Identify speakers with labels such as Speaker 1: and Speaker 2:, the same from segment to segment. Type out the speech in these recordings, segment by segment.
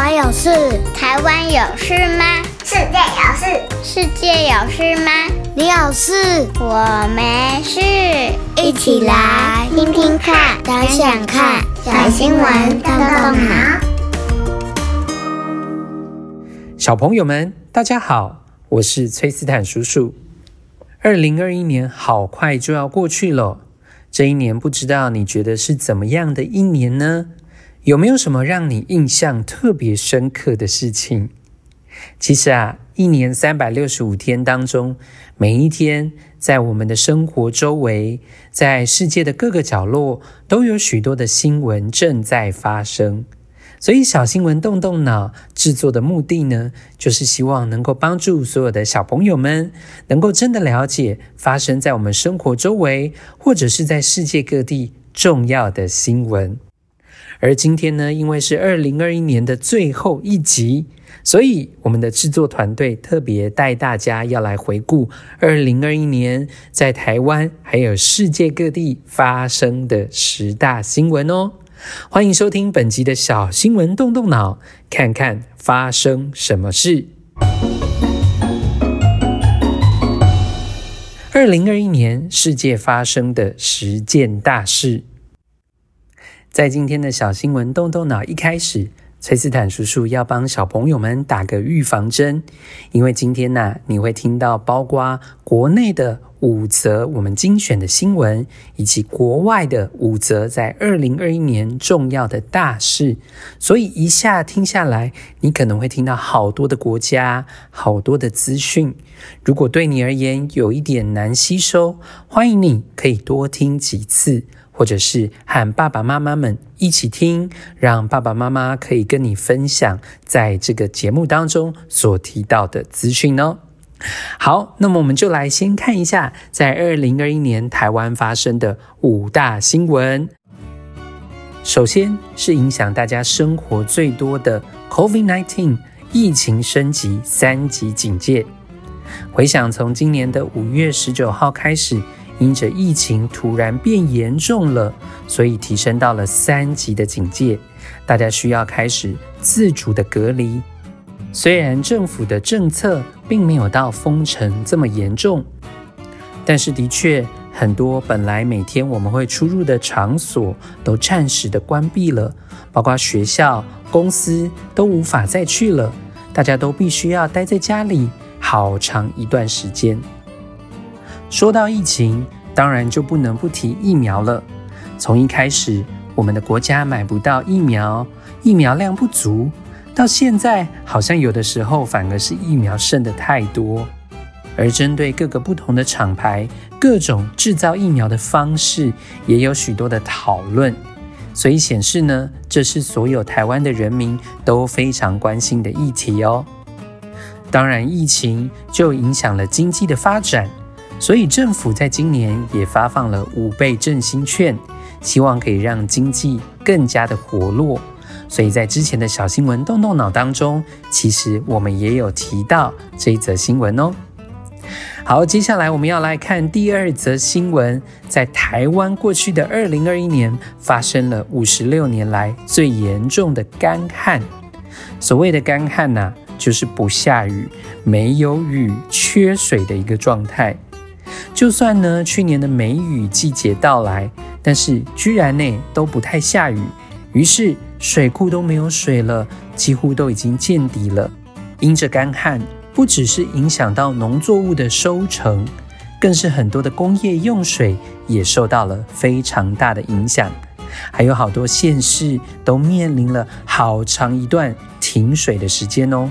Speaker 1: 我有事，
Speaker 2: 台湾有事吗？
Speaker 3: 世界有事，
Speaker 2: 世界有事吗？
Speaker 1: 你有事，
Speaker 2: 我没事。
Speaker 1: 一起来听听看，想想看，小新闻动动脑。
Speaker 4: 小朋友们，大家好，我是崔斯坦叔叔。二零二一年好快就要过去了，这一年不知道你觉得是怎么样的一年呢？有没有什么让你印象特别深刻的事情？其实啊，一年三百六十五天当中，每一天在我们的生活周围，在世界的各个角落，都有许多的新闻正在发生。所以，小新闻动动脑制作的目的呢，就是希望能够帮助所有的小朋友们，能够真的了解发生在我们生活周围，或者是在世界各地重要的新闻。而今天呢，因为是二零二一年的最后一集，所以我们的制作团队特别带大家要来回顾二零二一年在台湾还有世界各地发生的十大新闻哦。欢迎收听本集的小新闻，动动脑，看看发生什么事。二零二一年世界发生的十件大事。在今天的小新闻动动脑一开始，崔斯坦叔叔要帮小朋友们打个预防针，因为今天呢、你会听到包括国内的五则我们精选的新闻，以及国外的五则在二零二一年重要的大事，所以一下听下来，你可能会听到好多的国家，好多的资讯。如果对你而言有一点难吸收，欢迎你可以多听几次。或者是和爸爸妈妈们一起听，让爸爸妈妈可以跟你分享在这个节目当中所提到的资讯哦。好，那么我们就来先看一下，在二零二一年台湾发生的五大新闻。首先是影响大家生活最多的 COVID-19 疫情升级三级警戒。回想从今年的五月十九号开始。因着疫情突然变严重了，所以提升到了三级的警戒，大家需要开始自主的隔离。虽然政府的政策并没有到封城这么严重，但是的确很多本来每天我们会出入的场所都暂时的关闭了，包括学校、公司都无法再去了，大家都必须要待在家里好长一段时间。说到疫情，当然就不能不提疫苗了。从一开始，我们的国家买不到疫苗，疫苗量不足，到现在好像有的时候反而是疫苗剩的太多。而针对各个不同的厂牌，各种制造疫苗的方式，也有许多的讨论。所以显示呢，这是所有台湾的人民都非常关心的议题哦。当然，疫情就影响了经济的发展。所以政府在今年也发放了五倍振兴券，希望可以让经济更加的活络。所以在之前的小新闻动动脑当中，其实我们也有提到这一则新闻哦。好，接下来我们要来看第二则新闻，在台湾过去的二零二一年发生了五十六年来最严重的干旱。所谓的干旱呐，就是不下雨、没有雨、缺水的一个状态。就算呢，去年的梅雨季节到来，但是居然呢都不太下雨，于是水库都没有水了，几乎都已经见底了。因着干旱，不只是影响到农作物的收成，更是很多的工业用水也受到了非常大的影响，还有好多县市都面临了好长一段停水的时间哦。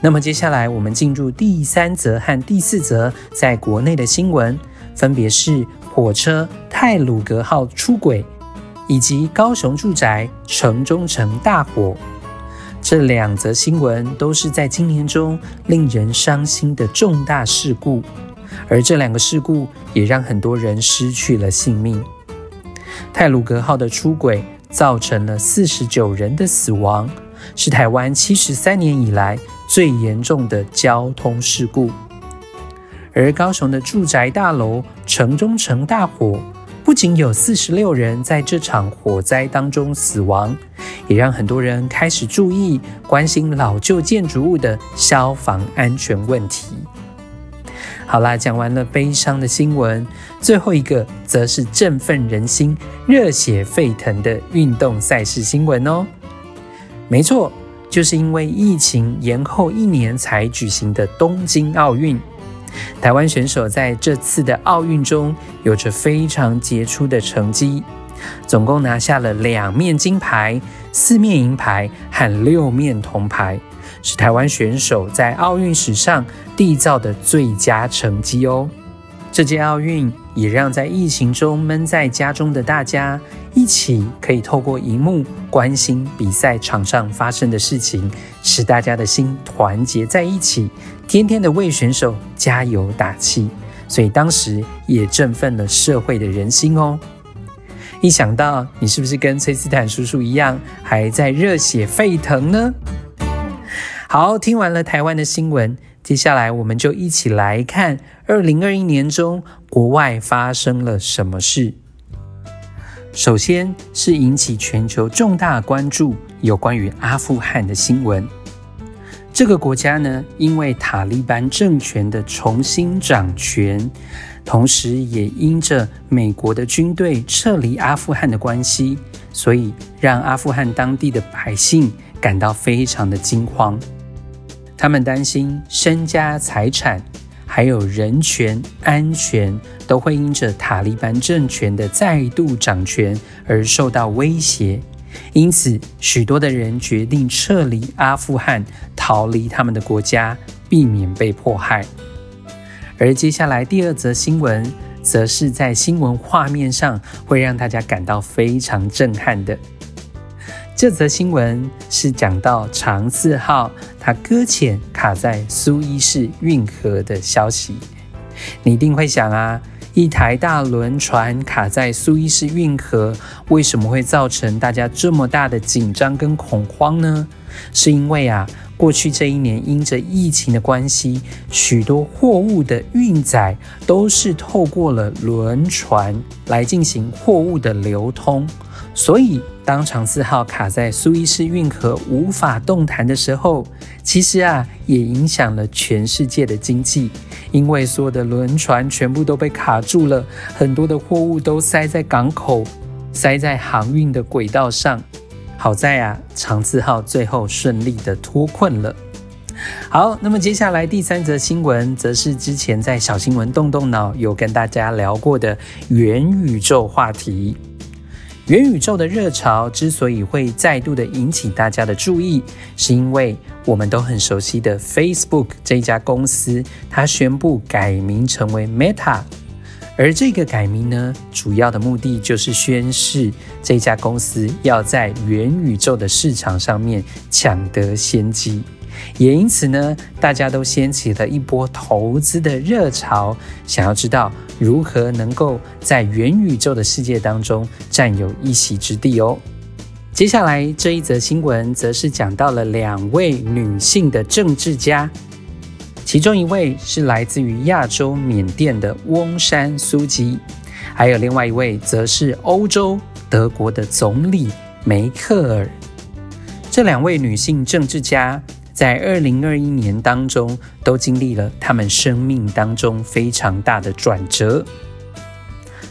Speaker 4: 那么接下来，我们进入第三则和第四则在国内的新闻，分别是火车泰鲁阁号出轨，以及高雄住宅城中城大火。这两则新闻都是在今年中令人伤心的重大事故，而这两个事故也让很多人失去了性命。泰鲁阁号的出轨造成了四十九人的死亡，是台湾七十三年以来最严重的交通事故，而高雄的住宅大楼城中城大火，不仅有四十六人在这场火灾当中死亡，也让很多人开始注意关心老旧建筑物的消防安全问题。好啦，讲完了悲伤的新闻，最后一个则是振奋人心、热血沸腾的运动赛事新闻哦。没错，就是因为疫情延后一年才举行的东京奥运。台湾选手在这次的奥运中有着非常杰出的成绩，总共拿下了两面金牌、四面银牌和六面铜牌，是台湾选手在奥运史上缔造的最佳成绩哦。这届奥运也让在疫情中闷在家中的大家，一起可以透过荧幕关心比赛场上发生的事情，使大家的心团结在一起，天天的为选手加油打气，所以当时也振奋了社会的人心哦。一想到你是不是跟崔斯坦叔叔一样，还在热血沸腾呢？好，听完了台湾的新闻，接下来我们就一起来看二零二一年中国外发生了什么事。首先是引起全球重大关注，有关于阿富汗的新闻。这个国家呢，因为塔利班政权的重新掌权，同时也因着美国的军队撤离阿富汗的关系，所以让阿富汗当地的百姓感到非常的惊慌。他们担心身家财产，还有人权、安全都会因着塔利班政权的再度掌权而受到威胁，因此许多的人决定撤离阿富汗，逃离他们的国家，避免被迫害。而接下来第二则新闻，则是在新闻画面上会让大家感到非常震撼的。这则新闻是讲到长赐号它搁浅卡在苏伊士运河的消息。你一定会想啊，一台大轮船卡在苏伊士运河，为什么会造成大家这么大的紧张跟恐慌呢？是因为啊，过去这一年因着疫情的关系，许多货物的运载都是透过了轮船来进行货物的流通，所以。当长赐号卡在苏伊士运河无法动弹的时候，其实啊也影响了全世界的经济，因为所有的轮船全部都被卡住了，很多的货物都塞在港口，塞在航运的轨道上。好在啊，长赐号最后顺利的脱困了。好，那么接下来第三则新闻，则是之前在小新闻动动脑有跟大家聊过的元宇宙话题。元宇宙的热潮之所以会再度的引起大家的注意，是因为我们都很熟悉的 Facebook 这家公司，它宣布改名成为 Meta，而这个改名呢，主要的目的就是宣示这家公司要在元宇宙的市场上面抢得先机。也因此呢，大家都掀起了一波投资的热潮，想要知道如何能够在元宇宙的世界当中占有一席之地哦。接下来这一则新闻则是讲到了两位女性的政治家，其中一位是来自于亚洲缅甸的翁山苏姬，还有另外一位则是欧洲德国的总理梅克尔。这两位女性政治家。在二零二一年当中，都经历了他们生命当中非常大的转折。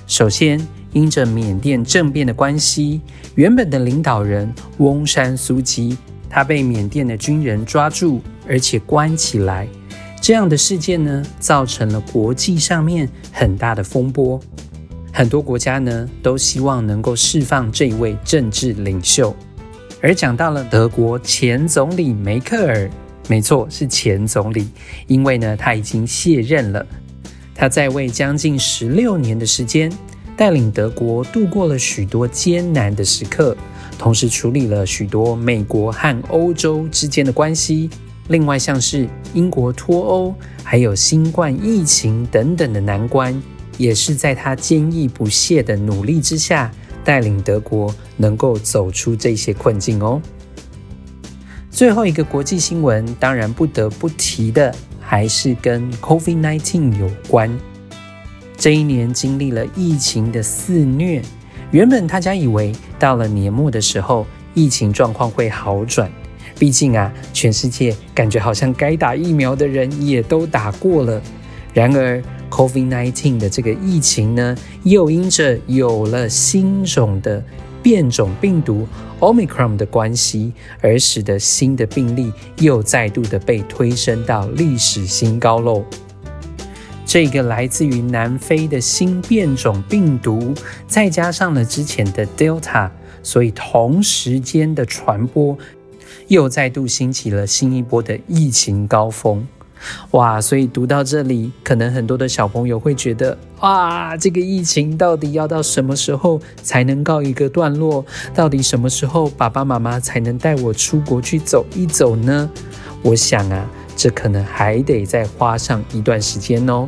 Speaker 4: 首先，因着缅甸政变的关系，原本的领导人翁山苏姬，他被缅甸的军人抓住，而且关起来。这样的事件呢，造成了国际上面很大的风波。很多国家呢，都希望能够释放这位政治领袖。而讲到了德国前总理梅克尔，没错，是前总理，因为呢，他已经卸任了。他在位将近十六年的时间，带领德国度过了许多艰难的时刻，同时处理了许多美国和欧洲之间的关系。另外，像是英国脱欧，还有新冠疫情等等的难关，也是在他坚毅不懈的努力之下。带领德国能够走出这些困境哦。最后一个国际新闻，当然不得不提的，还是跟 COVID-19 有关。这一年经历了疫情的肆虐，原本大家以为到了年末的时候，疫情状况会好转。毕竟啊，全世界感觉好像该打疫苗的人也都打过了。然而，COVID-19 的这个疫情呢，又因着有了新种的变种病毒 Omicron 的关系，而使得新的病例又再度的被推升到历史新高喽。这个来自于南非的新变种病毒，再加上了之前的 Delta，所以同时间的传播又再度兴起了新一波的疫情高峰。哇！所以读到这里，可能很多的小朋友会觉得，哇，这个疫情到底要到什么时候才能告一个段落？到底什么时候爸爸妈妈才能带我出国去走一走呢？我想啊。这可能还得再花上一段时间哦，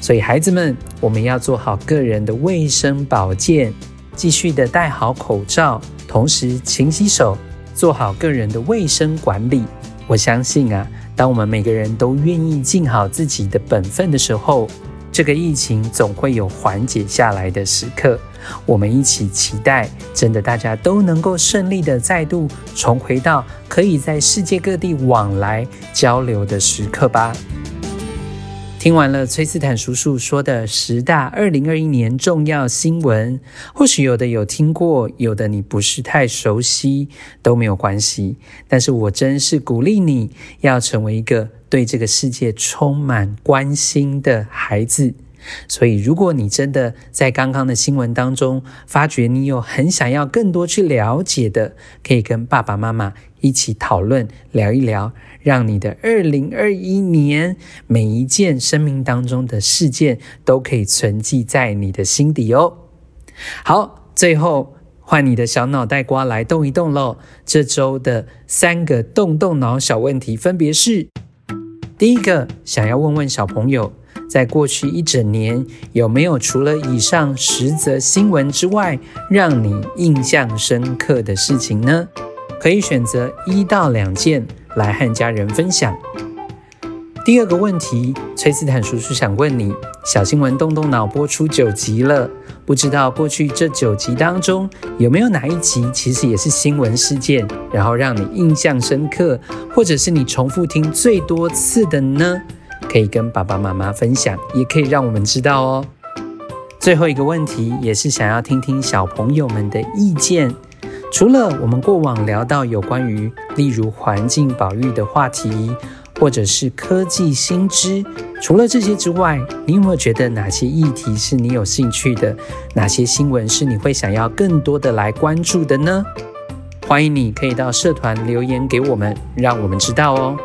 Speaker 4: 所以孩子们，我们要做好个人的卫生保健，继续的戴好口罩，同时勤洗手，做好个人的卫生管理。我相信啊，当我们每个人都愿意尽好自己的本分的时候，这个疫情总会有缓解下来的时刻。我们一起期待，真的大家都能够顺利的再度重回到可以在世界各地往来交流的时刻吧。听完了崔斯坦叔叔说的十大二零二一年重要新闻，或许有的有听过，有的你不是太熟悉，都没有关系。但是我真是鼓励你要成为一个对这个世界充满关心的孩子。所以，如果你真的在刚刚的新闻当中发觉你有很想要更多去了解的，可以跟爸爸妈妈一起讨论聊一聊，让你的二零二一年每一件生命当中的事件都可以存记在你的心底哦。好，最后换你的小脑袋瓜来动一动喽。这周的三个动动脑小问题分别是：第一个，想要问问小朋友。在过去一整年，有没有除了以上十则新闻之外，让你印象深刻的事情呢？可以选择一到两件来和家人分享。第二个问题，崔斯坦叔叔想问你：小新闻动动脑播出九集了，不知道过去这九集当中有没有哪一集其实也是新闻事件，然后让你印象深刻，或者是你重复听最多次的呢？可以跟爸爸妈妈分享，也可以让我们知道哦。最后一个问题，也是想要听听小朋友们的意见。除了我们过往聊到有关于，例如环境保育的话题，或者是科技新知，除了这些之外，你有没有觉得哪些议题是你有兴趣的？哪些新闻是你会想要更多的来关注的呢？欢迎你可以到社团留言给我们，让我们知道哦。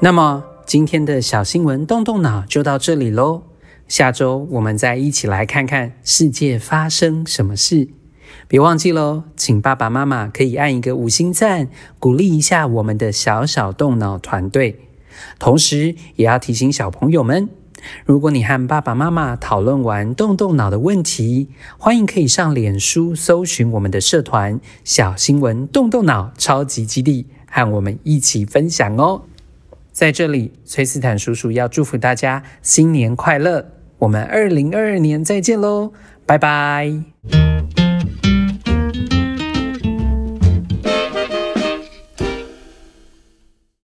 Speaker 4: 那么。今天的小新闻动动脑就到这里喽，下周我们再一起来看看世界发生什么事。别忘记喽，请爸爸妈妈可以按一个五星赞，鼓励一下我们的小小动脑团队。同时，也要提醒小朋友们，如果你和爸爸妈妈讨论完动动脑的问题，欢迎可以上脸书搜寻我们的社团“小新闻动动脑超级基地”，和我们一起分享哦。在这里，崔斯坦叔叔要祝福大家新年快乐！我们二零二二年再见喽，拜拜。